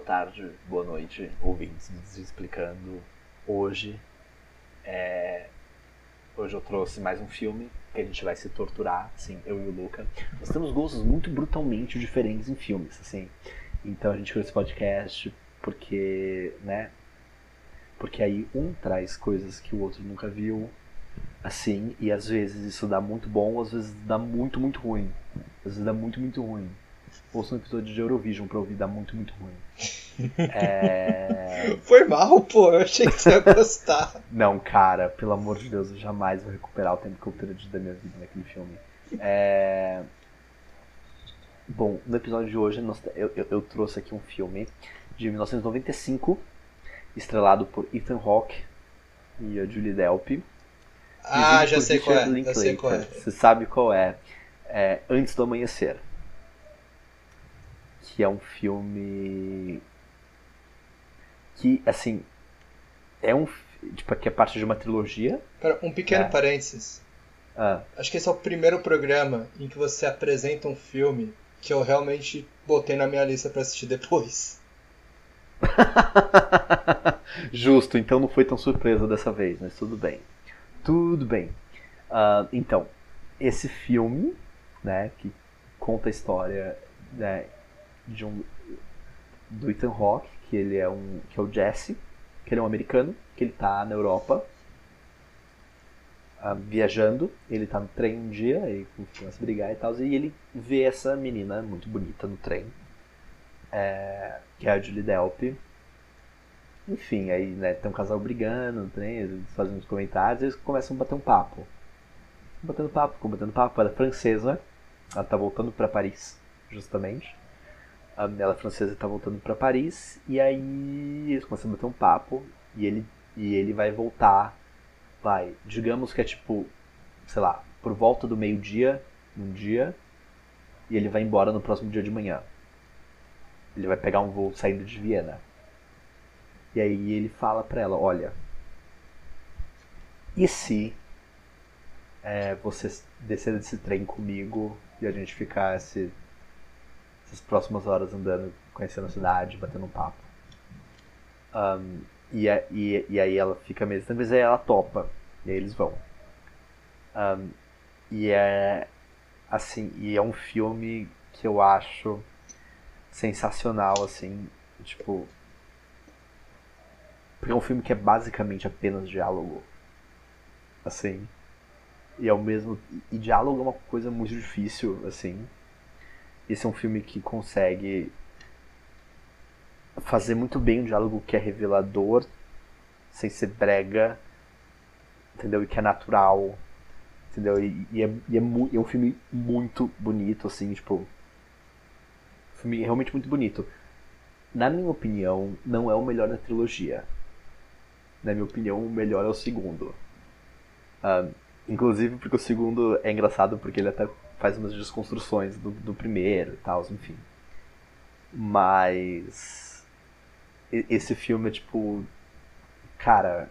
boa tarde, boa noite, ouvintes Explicando. Hoje, é... hoje eu trouxe mais um filme que a gente vai se torturar, assim, eu e o Luca. Nós temos gostos muito brutalmente diferentes em filmes, assim. Então a gente criou esse podcast porque, né? Porque aí um traz coisas que o outro nunca viu, assim, e às vezes isso dá muito bom, às vezes dá muito, muito ruim. Às vezes dá muito, muito ruim ouça um episódio de Eurovision pra ouvir, dá muito, muito ruim. É... Foi mal, pô, eu achei que você ia gostar. Não, cara, pelo amor de Deus, eu jamais vou recuperar o tempo que eu perdi da minha vida naquele filme. É... Bom, no episódio de hoje eu, eu, eu, trouxe aqui um filme de 1995, estrelado por Ethan Hawke e a Julie Delpy. Ah, já sei, qual é, já sei qual é. Você sabe qual é. é Antes do Amanhecer que é um filme que, assim, é um tipo que é parte de uma trilogia. Pera, um pequeno é. parênteses. Ah. Acho que esse é o primeiro programa em que você apresenta um filme que eu realmente botei na minha lista para assistir depois. Justo, então não foi tão surpresa dessa vez, mas tudo bem. Tudo bem. Uh, então, esse filme, né, que conta a história né, de um do Ethan Hawke, que ele é um que é o Jesse, que ele é um americano, que ele tá na Europa uh, viajando, ele tá no trem um dia e começa a brigar e tal, e ele vê essa menina muito bonita no trem, é, que é a Julie Delpy. Enfim, aí né, tem um casal brigando no trem, eles fazem uns comentários eles começam a bater um papo. Batendo papo, batendo papo, ela é francesa, ela tá voltando para Paris, justamente a Bela Francesa está voltando para Paris e aí eles começam a bater um papo e ele, e ele vai voltar, vai, digamos que é tipo, sei lá, por volta do meio-dia, um dia, e ele vai embora no próximo dia de manhã. Ele vai pegar um voo saindo de Viena. E aí ele fala pra ela, olha, e se é, você descer desse trem comigo e a gente ficar esse essas próximas horas andando, conhecendo a cidade, batendo um papo. Um, e, e, e aí ela fica mesmo, talvez aí ela topa, e aí eles vão. Um, e é assim, e é um filme que eu acho sensacional, assim, tipo. Porque é um filme que é basicamente apenas diálogo. Assim. E é o mesmo. E diálogo é uma coisa muito difícil, assim. Esse é um filme que consegue fazer muito bem um diálogo que é revelador, sem ser brega, entendeu? E que é natural, entendeu? E, e, é, e é, é, um filme muito bonito, assim, tipo. Filme realmente muito bonito. Na minha opinião, não é o melhor da trilogia. Na minha opinião, o melhor é o segundo. Uh, inclusive porque o segundo é engraçado porque ele até faz umas desconstruções do, do primeiro e tal, enfim. Mas esse filme é tipo. Cara.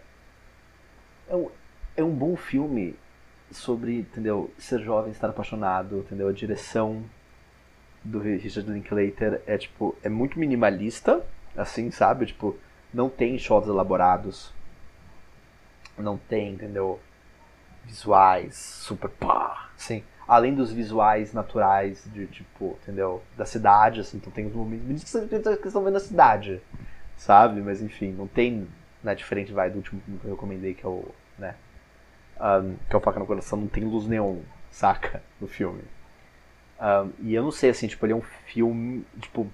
É um, é um bom filme sobre, entendeu? Ser jovem, estar apaixonado, entendeu? A direção do Richard Linklater é tipo. É muito minimalista, assim, sabe? Tipo, não tem shots elaborados. Não tem, entendeu? Visuais super pá, assim além dos visuais naturais de tipo, entendeu? Da cidade, assim, então tem os momentos que estão vendo a cidade, sabe? Mas enfim, não tem, né, diferente vai do último que eu recomendei que é o, né, um, que é o Faca no Coração, não tem luz neon, saca? No filme. Um, e eu não sei, assim, tipo, ele é um filme, tipo,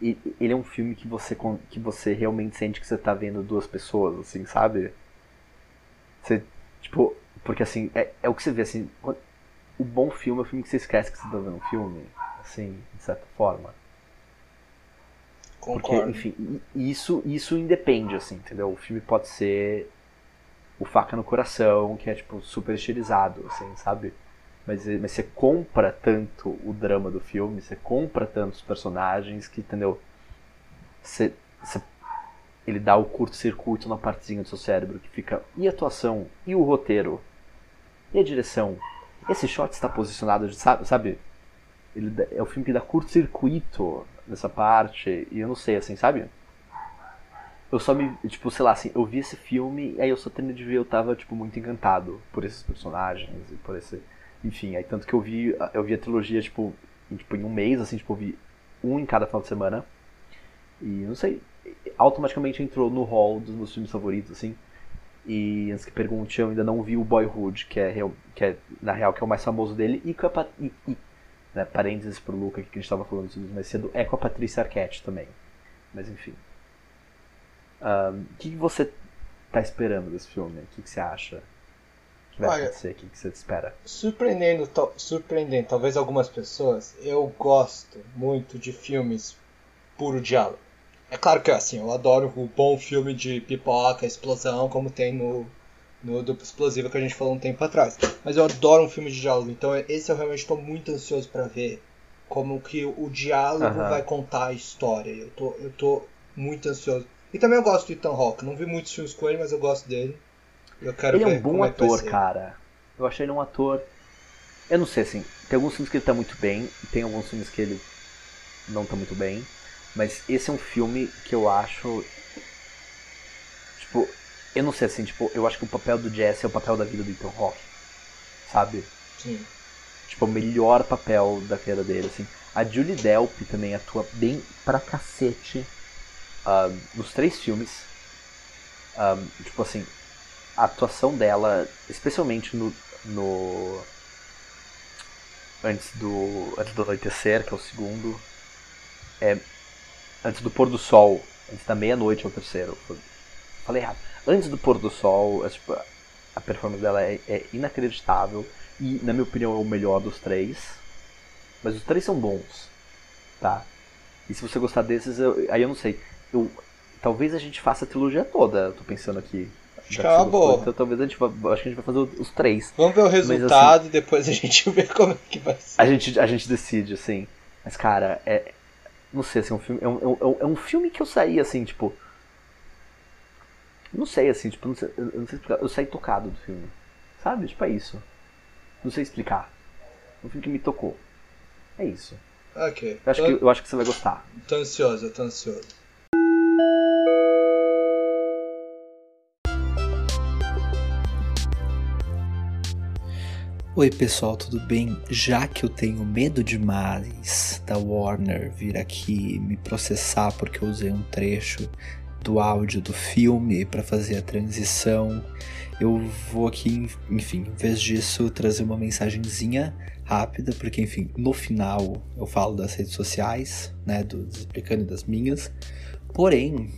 ele é um filme que você, que você realmente sente que você tá vendo duas pessoas, assim, sabe? Você, tipo, porque assim, é, é o que você vê, assim, o bom filme é o filme que você esquece que você tá vendo um filme, assim, de certa forma. Concordo. Porque, enfim, isso, isso independe, assim, entendeu? O filme pode ser o Faca no Coração, que é, tipo, super estilizado, assim, sabe? Mas, mas você compra tanto o drama do filme, você compra tantos personagens que, entendeu? Você, você ele dá o curto-circuito na partezinha do seu cérebro que fica e a atuação e o roteiro e a direção? Esse shot está posicionado, sabe? sabe? Ele é o filme que dá curto-circuito nessa parte, e eu não sei, assim, sabe? Eu só me, tipo, sei lá, assim, eu vi esse filme, aí eu só terminei de ver, eu tava, tipo, muito encantado por esses personagens e por esse... Enfim, aí tanto que eu vi, eu vi a trilogia, tipo, em, tipo, em um mês, assim, tipo, eu vi um em cada final de semana. E, não sei, automaticamente entrou no hall dos meus filmes favoritos, assim. E antes que pergunte, eu ainda não vi o Boyhood, que é, que é na real, que é o mais famoso dele, e com a, e, e, né, parênteses pro Luca, que a gente estava falando mais cedo, é com a Patrícia Arquette também. Mas enfim. O que, que, você tá esperando desse filme? O que, que você acha que vai Olha, acontecer? O que, que você espera? Surpreendendo, surpreendendo talvez algumas pessoas, eu gosto muito de filmes puro diálogo. É claro que assim, eu adoro o bom filme de pipoca, explosão, como tem no, no Duplo Explosivo que a gente falou um tempo atrás. Mas eu adoro um filme de diálogo, então esse eu realmente estou muito ansioso para ver como que o diálogo vai contar a história. Eu tô, eu tô muito ansioso. E também eu gosto do Ethan Hawke. Não vi muitos filmes com ele, mas eu gosto dele. Eu quero ele é um bom ator, cara. Eu achei ele um ator. Eu não sei assim. Tem alguns filmes que ele tá muito bem, tem alguns filmes que ele não tá muito bem. Mas esse é um filme que eu acho. Tipo, eu não sei assim, tipo, eu acho que o papel do Jesse é o papel da vida do Ethan Hawke. Sabe? Sim. Tipo, o melhor papel da carreira dele, assim. A Julie Delp também atua bem pra cacete uh, nos três filmes. Tipo assim, a atuação dela, especialmente no, no antes do antes do anoitecer, que é o segundo, é antes do pôr do sol, antes da meia-noite é o terceiro. Falei errado. Antes do pôr do sol, é, tipo, a performance dela é, é, inacreditável e, na minha opinião, é o melhor dos três. Mas os três são bons, tá? E se você gostar desses, eu, aí eu não sei. Eu, talvez a gente faça a trilogia toda, eu tô pensando aqui. Acho que é uma boa. Então talvez a gente, acho que a gente vai fazer os três. Vamos ver o resultado Mas, assim, e depois a gente vê como é que vai ser. A gente, a gente decide, assim. Mas, cara, é, não sei, assim, um filme, é, um, é, um, é um filme que eu saí, assim, tipo. Não sei, assim, tipo, não sei, eu não sei explicar. Eu saí tocado do filme. Sabe? Tipo, é isso. Não sei explicar. É um filme que me tocou. É isso. Ok. Eu acho, que, eu acho que você vai gostar. Tô ansioso, eu tô ansioso. Oi pessoal, tudo bem? Já que eu tenho medo demais da Warner vir aqui me processar porque eu usei um trecho do áudio do filme para fazer a transição, eu vou aqui, enfim, em vez disso, trazer uma mensagenzinha rápida, porque enfim, no final eu falo das redes sociais, né, do explicando das minhas. Porém,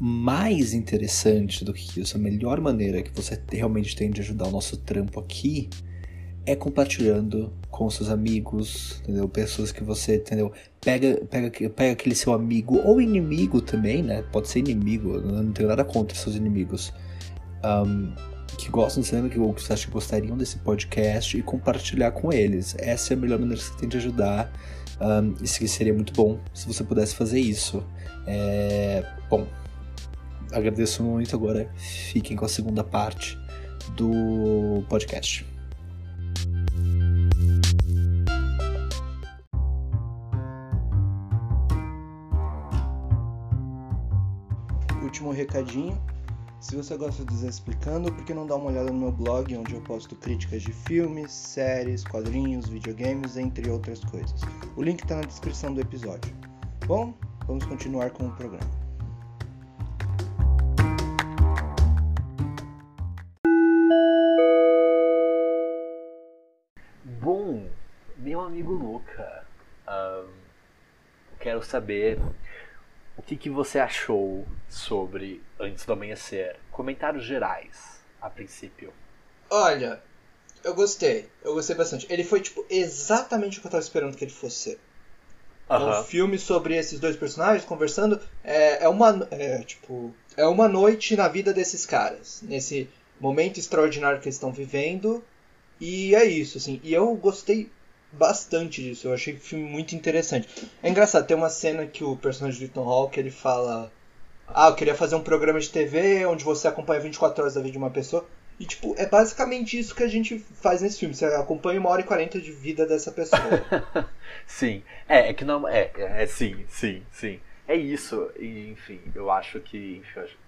mais interessante do que isso, a melhor maneira que você realmente tem de ajudar o nosso trampo aqui é compartilhando com seus amigos, entendeu? Pessoas que você, entendeu? Pega, pega, pega aquele seu amigo ou inimigo também, né? Pode ser inimigo, não tenho nada contra seus inimigos. Um, que gostam de cinema, que você acha que gostariam desse podcast e compartilhar com eles. Essa é a melhor maneira que você tem de ajudar. Um, isso seria muito bom se você pudesse fazer isso. É, bom, agradeço muito agora. Fiquem com a segunda parte do podcast. Último recadinho. Se você gosta do Zé Explicando, por que não dá uma olhada no meu blog, onde eu posto críticas de filmes, séries, quadrinhos, videogames, entre outras coisas. O link está na descrição do episódio. Bom, vamos continuar com o programa. Bom, meu amigo Luca, um, quero saber o que, que você achou sobre Antes do Amanhecer? Comentários gerais, a princípio. Olha, eu gostei. Eu gostei bastante. Ele foi, tipo, exatamente o que eu tava esperando que ele fosse ser. Um filme sobre esses dois personagens conversando. É, é uma. É, tipo. É uma noite na vida desses caras. Nesse momento extraordinário que eles estão vivendo. E é isso, assim. E eu gostei bastante disso. Eu achei o filme muito interessante. É engraçado, tem uma cena que o personagem do Ethan Hawke ele fala: Ah, eu queria fazer um programa de TV onde você acompanha 24 horas da vida de uma pessoa. E, tipo, é basicamente isso que a gente faz nesse filme. Você acompanha uma hora e quarenta de vida dessa pessoa. sim. É, é que não. É, é, é sim, sim, sim. É isso. E, enfim, eu acho que. Enfim, eu acho,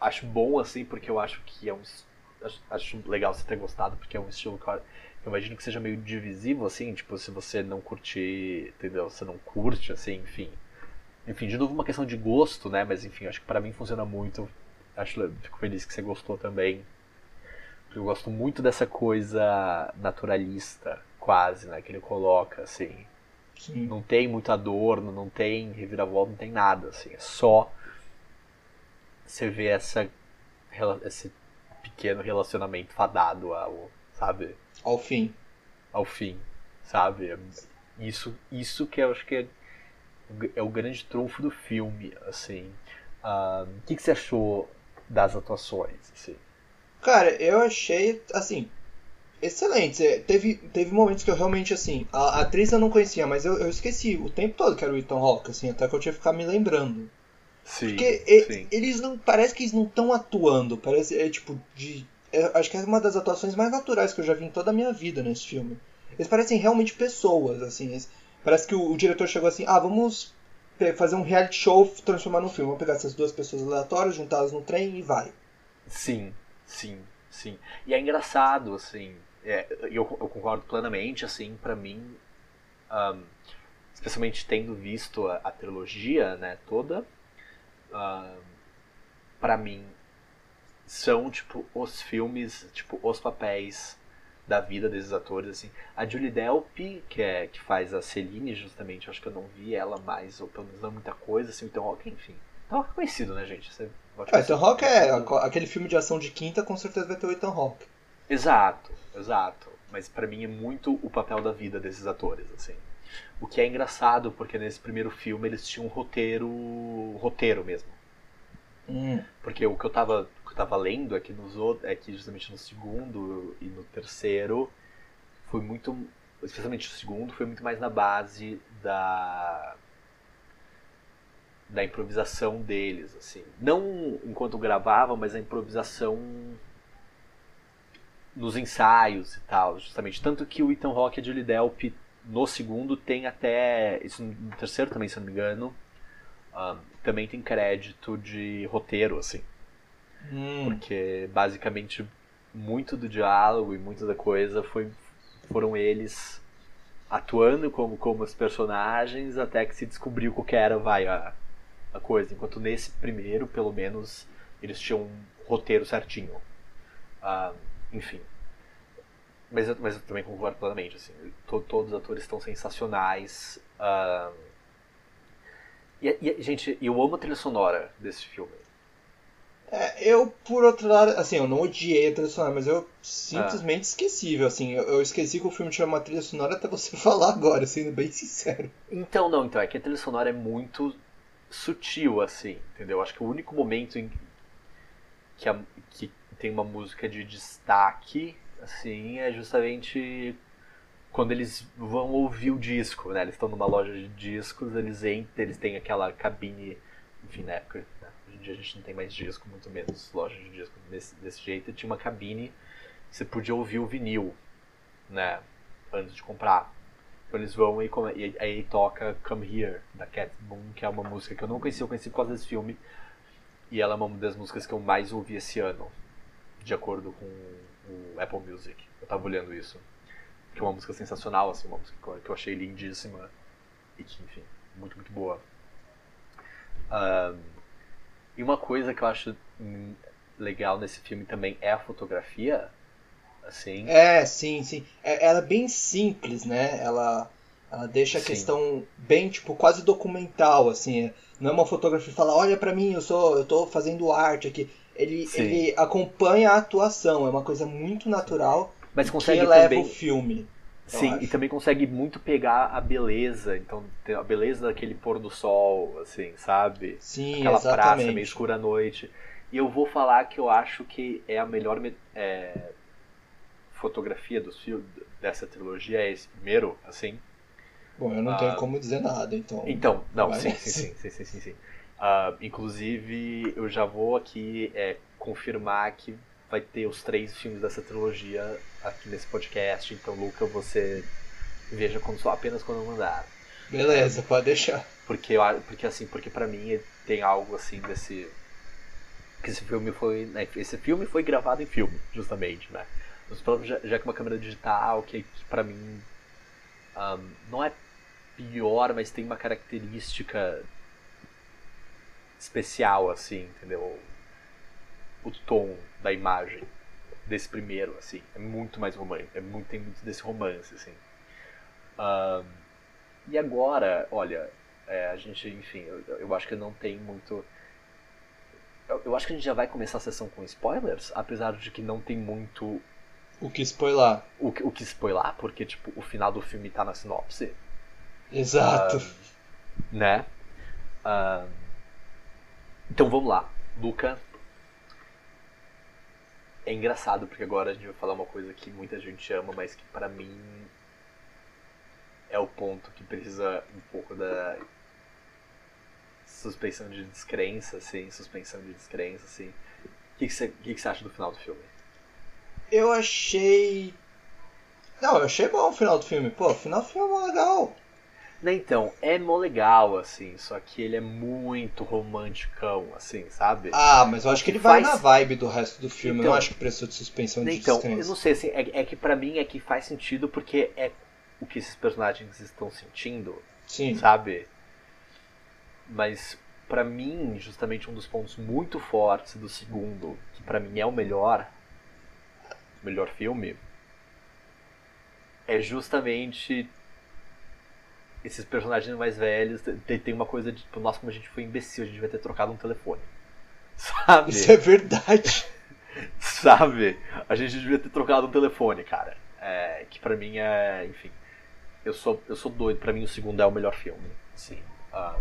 acho, bom, assim, porque eu acho que é um. Acho, acho legal você ter gostado, porque é um estilo que eu, imagino que seja meio divisivo, assim, tipo, se você não curtir, entendeu? Você não curte, assim, enfim. Enfim, de novo uma questão de gosto, né? Mas enfim, acho que para mim funciona muito. Acho, fico feliz que você gostou também. Eu gosto muito dessa coisa naturalista, quase, né? Que ele coloca, assim. Sim. Não tem muito adorno, não tem reviravolta, não tem nada, assim. É só você vê essa, esse pequeno relacionamento fadado ao, sabe? Ao fim. Ao fim, sabe? Isso, isso que eu acho que é, é o grande trunfo do filme, assim. Uh, o que, que você achou das atuações, assim? Cara, eu achei, assim, excelente. Teve, teve momentos que eu realmente, assim, a, a atriz eu não conhecia, mas eu, eu esqueci o tempo todo que era o Ethan Hawke, assim, até que eu tinha que ficar me lembrando. Sim, Porque sim. eles não. Parece que eles não estão atuando. Parece. É tipo. De, acho que é uma das atuações mais naturais que eu já vi em toda a minha vida nesse filme. Eles parecem realmente pessoas, assim. Eles, parece que o, o, diretor chegou assim: ah, vamos fazer um reality show transformar num filme. Vamos pegar essas duas pessoas aleatórias, juntá-las no trem e vai. Sim, sim, sim. E é engraçado, assim. É, eu, eu concordo plenamente, assim, para mim. Um, especialmente tendo visto a, a trilogia, né, toda uh, para mim são tipo os filmes, tipo os papéis da vida desses atores assim. A Julie Delpy, que é que faz a Celine justamente, acho que eu não vi ela mais ou pelo menos não muita coisa assim, então Rock, enfim. Então é conhecido, né, gente? Você é, Ethan Hawke é aquele filme de ação de quinta, com certeza vai ter o Ethan Hawke. Exato, exato. Mas para mim é muito o papel da vida desses atores, assim. O que é engraçado, porque nesse primeiro filme eles tinham um roteiro. roteiro mesmo. Hum. Porque o que eu tava, o eu tava lendo é que, nos outros, é que justamente no segundo e no terceiro foi muito. Especialmente o segundo, foi muito mais na base da. da improvisação deles, assim. Não enquanto gravavam, mas a improvisação nos ensaios e tal, justamente. Tanto que o Ethan Hawke e a Julie Delpy no segundo tem até. Isso no terceiro também, se não me engano. Um, também tem crédito de roteiro, assim. Hum. Porque basicamente muito do diálogo e muito da coisa foi, foram eles atuando como, como os personagens até que se descobriu o que era vai, a, a coisa. Enquanto nesse primeiro, pelo menos, eles tinham um roteiro certinho. Uh, enfim. Mas eu, mas eu também concordo plenamente, assim, to, todos os atores estão sensacionais. Uh, e, e, gente, eu amo a trilha sonora desse filme. É, eu, por outro lado, assim, eu não odiei a trilha sonora, mas eu simplesmente ah. esquecível, assim, eu, eu, esqueci que o filme tinha uma trilha sonora até você falar agora, sendo bem sincero. Então, não, então, é que a trilha sonora é muito sutil, assim, entendeu? Acho que o único momento em que, a, que tem uma música de destaque assim, é justamente quando eles vão ouvir o disco, né? Eles estão numa loja de discos, eles entram, eles têm aquela cabine, enfim, né? Dia a gente não tem mais disco, muito menos loja de disco desse, desse jeito, tinha uma cabine que você podia ouvir o vinil, né? Antes de comprar. Então eles vão e, e aí toca Come Here, da Cat Moon, que é uma música que eu não conheci, eu conheci por causa desse filme. E ela é uma das músicas que eu mais ouvi esse ano, de acordo com o Apple Music. Eu tava olhando isso. Que é uma música sensacional, assim, uma música que eu achei lindíssima. E que, enfim, muito, muito boa. Um, e uma coisa que eu acho legal nesse filme também é a fotografia. Assim. É, sim, sim. É, ela é bem simples, né? Ela, ela deixa a sim. questão bem, tipo, quase documental, assim. Não é uma fotografia que fala, olha para mim, eu sou, eu tô fazendo arte aqui ele, ele acompanha a atuação, é uma coisa muito natural Mas consegue que eleva também... o filme. Sim, e também consegue muito pegar a beleza, então a beleza daquele pôr do sol, assim, sabe? Sim, Aquela exatamente. praça meio escura à noite. E eu vou falar que eu acho que é a melhor é, fotografia dos filmes dessa trilogia é esse primeiro, assim. Bom, eu não ah, tenho como dizer nada, então. Então, não, sim, sim, sim, sim, sim, sim, sim. Uh, inclusive, eu já vou aqui é, confirmar que vai ter os três filmes dessa trilogia aqui nesse podcast. Então, Luca, você veja quando só apenas quando eu mandar. Beleza, pode deixar. Porque porque assim, porque para mim tem algo assim desse que esse filme foi, né, esse filme foi gravado em filme, justamente, né? Os próprios já, já que uma câmera digital que, que para mim um, não é pior, mas tem uma característica especial assim, entendeu? O tom da imagem desse primeiro, assim, é muito mais romântico, é muito tem muito desse romance, assim. Um, e agora, olha, é, a gente, enfim, eu, eu, acho que não tem muito. Eu, eu, acho que a gente já vai começar a sessão com spoilers, apesar de que não tem muito. O que spoiler? O, o que spoiler, porque, tipo, o final do filme tá na sinopse. Exato. Um, né? Um, então vamos lá. Luca. É engraçado porque agora a gente vai falar uma coisa que muita gente ama, mas que para mim é o ponto que precisa um pouco da suspensão de descrença, assim, suspensão de descrença, assim. O que, que, você, que, que você acha do final do filme? Eu achei. Não, eu achei bom o final do filme. Pô, o final do filme é legal. Então, é mó legal, assim, só que ele é muito romanticão, assim, sabe? Ah, mas eu acho que ele vai na vibe do resto do filme, então, eu não acho que precisou de suspensão de então, eu não sei, assim, é, é que para mim é que faz sentido porque é o que esses personagens estão sentindo, Sim. sabe? Mas para mim, justamente um dos pontos muito fortes do segundo, que para mim é o melhor, o melhor filme, é justamente esses personagens mais velhos. Tem, tem uma coisa de, tipo, nossa, como a gente foi imbecil, a gente vai ter trocado um telefone. Sabe? Isso é verdade. Sabe? A gente devia ter trocado um telefone, cara. É, que pra mim é, enfim, eu sou, eu sou doido, para mim o segundo é o melhor filme. Assim, uh...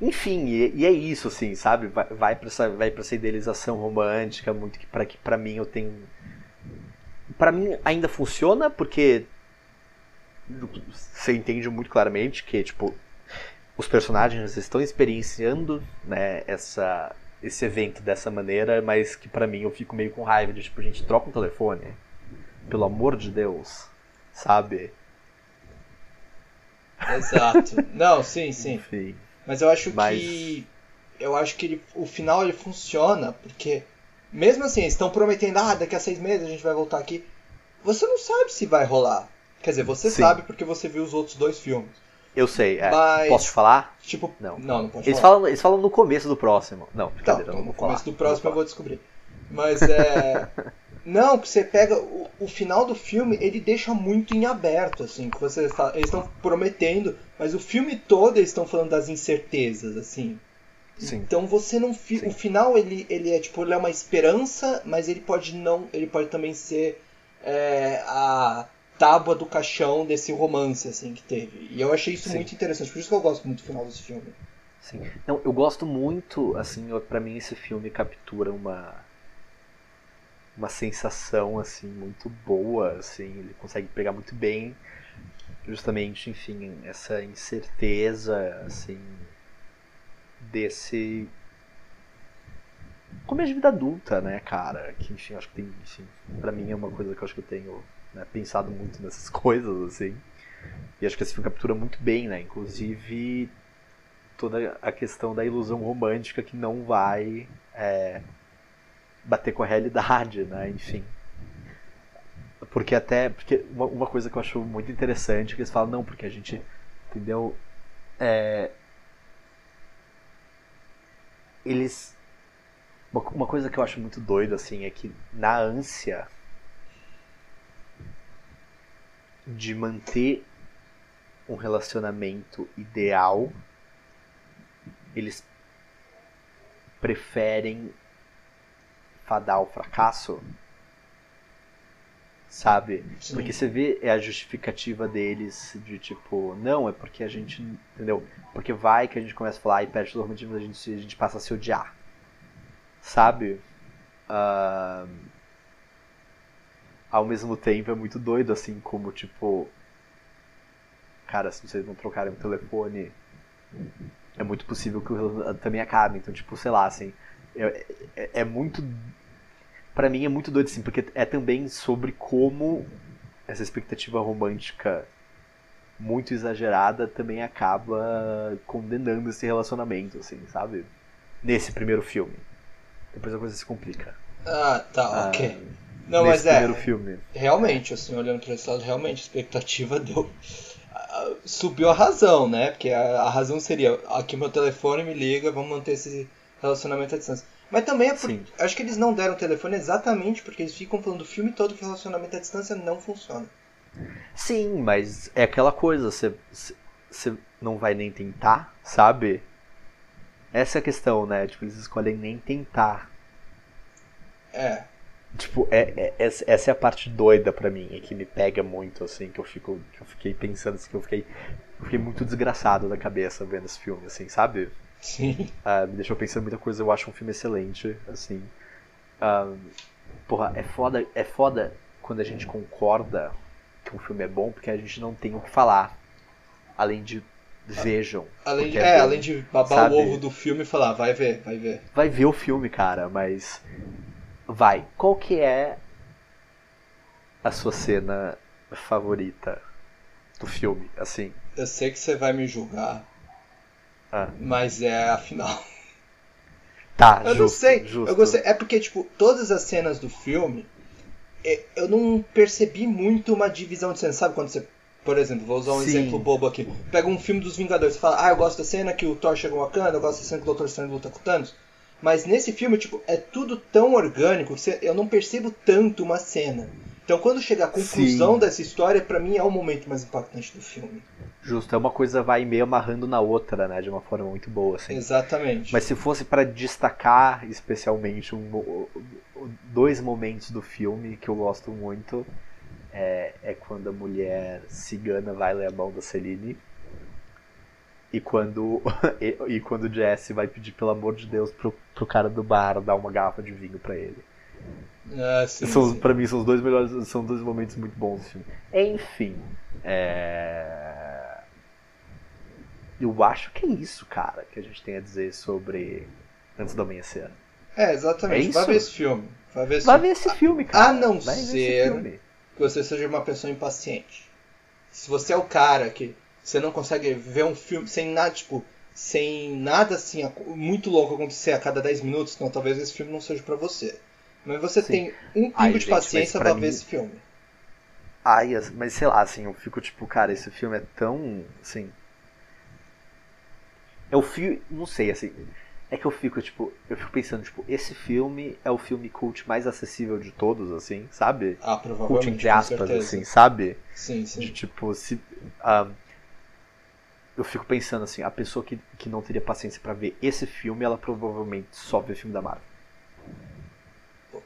Enfim, e, e, é isso, assim, sabe? Vai, vai, pra essa, vai pra essa idealização romântica, muito que para que para mim eu tenho. para mim ainda funciona, porque você entende muito claramente que, tipo, os personagens estão experienciando né, essa, esse evento dessa maneira, mas que para mim eu fico meio com raiva de, tipo, a gente troca um telefone. Pelo amor de Deus sabe? Exato. Não, sim, sim. Enfim. Mas eu acho Mas... que. Eu acho que ele, o final ele funciona, porque mesmo assim, eles estão prometendo, ah, daqui a seis meses a gente vai voltar aqui. Você não sabe se vai rolar. Quer dizer, você sim. sabe porque você viu os outros dois filmes. Eu sei, é. Mas, Posso te falar? Tipo, não, não, não pode eles falar. Falam, eles falam no começo do próximo. Não, brincadeira, não, não no falar. começo do próximo eu vou descobrir. Mas é. Não, que você pega o, o, final do filme, ele deixa muito em aberto, assim, que você está, eles estão prometendo, mas o filme todo eles estão falando das incertezas, assim. Sim. Então você não fi, o final ele, ele é tipo ele é uma esperança, mas ele pode não, ele pode também ser é, a tábua do caixão desse romance assim que teve. E eu achei isso Sim. muito interessante, por isso que eu gosto muito do final desse filme. Sim. Não, eu gosto muito, assim, para mim esse filme captura uma uma sensação assim muito boa, assim, ele consegue pegar muito bem justamente, enfim, essa incerteza assim desse começo de vida adulta, né, cara, que enfim, acho que tem, enfim, para mim é uma coisa que eu acho que eu tenho né, pensado muito nessas coisas assim. E acho que esse filme captura muito bem, né? Inclusive toda a questão da ilusão romântica que não vai é, bater com a realidade, né? Enfim. Porque até. Porque uma, uma coisa que eu acho muito interessante é que eles falam, não, porque a gente. Entendeu? É, eles. Uma, coisa que eu acho muito doido, assim, é que na ânsia de manter um relacionamento ideal, eles preferem fadar ao fracasso, sabe? Sim. Porque você vê é a justificativa deles de tipo, não, é porque a gente, entendeu? Porque vai que a gente começa a falar e perde todo o motivo a gente, a gente passa a se odiar, sabe? Uh, ao mesmo tempo é muito doido assim, como tipo, cara, se vocês não trocarem o telefone, é muito possível que o também acabe. Então, tipo, sei lá, assim, é, é, é muito. Pra mim é muito doido, assim, porque é também sobre como essa expectativa romântica muito exagerada também acaba condenando esse relacionamento, assim, sabe? Nesse primeiro filme. Depois a coisa se complica. Ah, tá, Ah, ok. Não, mas é. filme. Realmente, assim, olhando para esse lado, realmente a expectativa deu. ah, Subiu a razão, né? Porque a, a razão seria: aqui meu telefone me liga, vamos manter esse relacionamento à distância. Mas também é por, Sim. acho que eles não deram o telefone exatamente porque eles ficam falando o filme todo que relacionamento à distância não funciona. Sim, mas é aquela coisa, você você não vai nem tentar, sabe? Essa é a questão, né? Tipo, eles escolhem nem tentar. É, Tipo, é, é- essa é a parte doida pra mim, e que me pega muito, assim, que eu fico. Que eu fiquei pensando assim, que eu fiquei. Eu fiquei muito desgraçado da cabeça vendo esse filme, assim, sabe? sim. Ah, me deixou pensando muita coisa, eu acho um filme excelente, assim. Ah, porra, é foda, é foda quando a gente concorda que um filme é bom, porque a gente não tem o que falar. Além de vejam. Além de, é, bom, além de babar sabe? o ovo do filme e falar, vai ver, vai ver. Vai ver o filme, cara, mas. Vai. Qual que é a sua cena favorita do filme? Assim. Eu sei que você vai me julgar, Ah. mas é a final. Tá, Eu justo, não sei. justo. Eu gostei. É porque, tipo, todas as cenas do filme, é, eu não percebi muito uma divisão de cenas. Sabe quando você, por exemplo, vou usar um Sim. exemplo bobo aqui. Pega um filme dos Vingadores e fala, ah, eu gosto da cena que o Thor chega em Wakanda, eu gosto da cena que o Doutor Estranho luta com o Thanos. Mas nesse filme, tipo, é tudo tão orgânico que você- eu não percebo tanto uma cena. Então quando chega a conclusão Sim. dessa história, pra mim é o momento mais impactante do filme. Justo, é uma coisa vai meio amarrando na outra, né? De uma forma muito boa, assim. Exatamente. Mas se fosse pra destacar especialmente um dois momentos do filme que eu gosto muito, é, é quando a mulher cigana vai ler a mão da Celine e quando e, e quando o Jesse vai pedir pelo amor de Deus pro, pro cara do bar dar uma garrafa de vinho pra ele. Ah, sim, São, sim. pra mim são os dois melhores, são dois momentos muito bons do filme. Enfim, é... eu acho que é isso, cara, que a gente tem a dizer sobre Antes do Amanhecer. É, exatamente. É Vai ver esse filme. Vai ver esse Vai filme. ver esse filme, cara. a não Vai ver esse ser- filme. Que você seja uma pessoa impaciente. Se você é o cara que você não consegue ver um filme sem nada, tipo, sem nada assim muito louco acontecer a cada 10 minutos, então talvez esse filme não seja pra você. Mas você Sim. tem um pingo de gente, paciência pra pra ver mim- esse filme. Ai, as- mas sei lá, assim, eu fico tipo, cara, esse filme é tão, assim... É o filme, não sei, assim... É que eu fico, tipo, eu fico pensando, tipo, esse filme é o filme cult mais acessível de todos, assim, sabe? Ah, Cult provavelmente, entre com aspas, assim, sabe? Sim, De sim. tipo, se. ah, eu fico pensando assim, a pessoa que, que não teria paciência pra ver esse filme, ela provavelmente só vê filme da Marvel.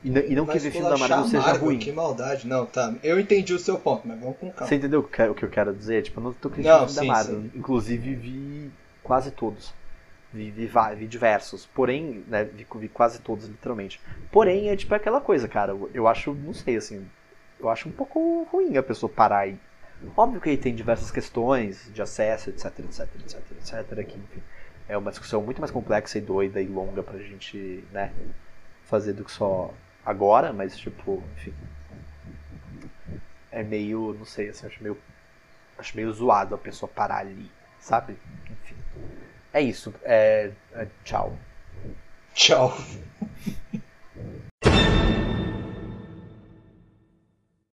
E, não- e não que ver filme da Marvel seja Marvel, ruim. Que maldade. Não, tá. Eu entendi o seu ponto, mas vamos com calma. Você entendeu o que, eu quero dizer? Tipo, eu não tô criticando filme da sim, Marvel. sim. Inclusive vi quase todos. Vi, vi, vi diversos. Porém, né, vi, vi quase todos, literalmente. Porém, é tipo aquela coisa, cara. Eu, acho, não sei, assim. Eu acho um pouco ruim a pessoa parar e. Óbvio que aí tem diversas questões de acesso, etc, etc, etc, etc. Que, enfim, é uma discussão muito mais complexa e doida e longa pra gente, né, fazer do que só agora, mas tipo, enfim. É meio, não sei, assim, acho meio. Acho meio zoado a pessoa parar ali, sabe? Enfim. É isso. É, é, tchau. Tchau.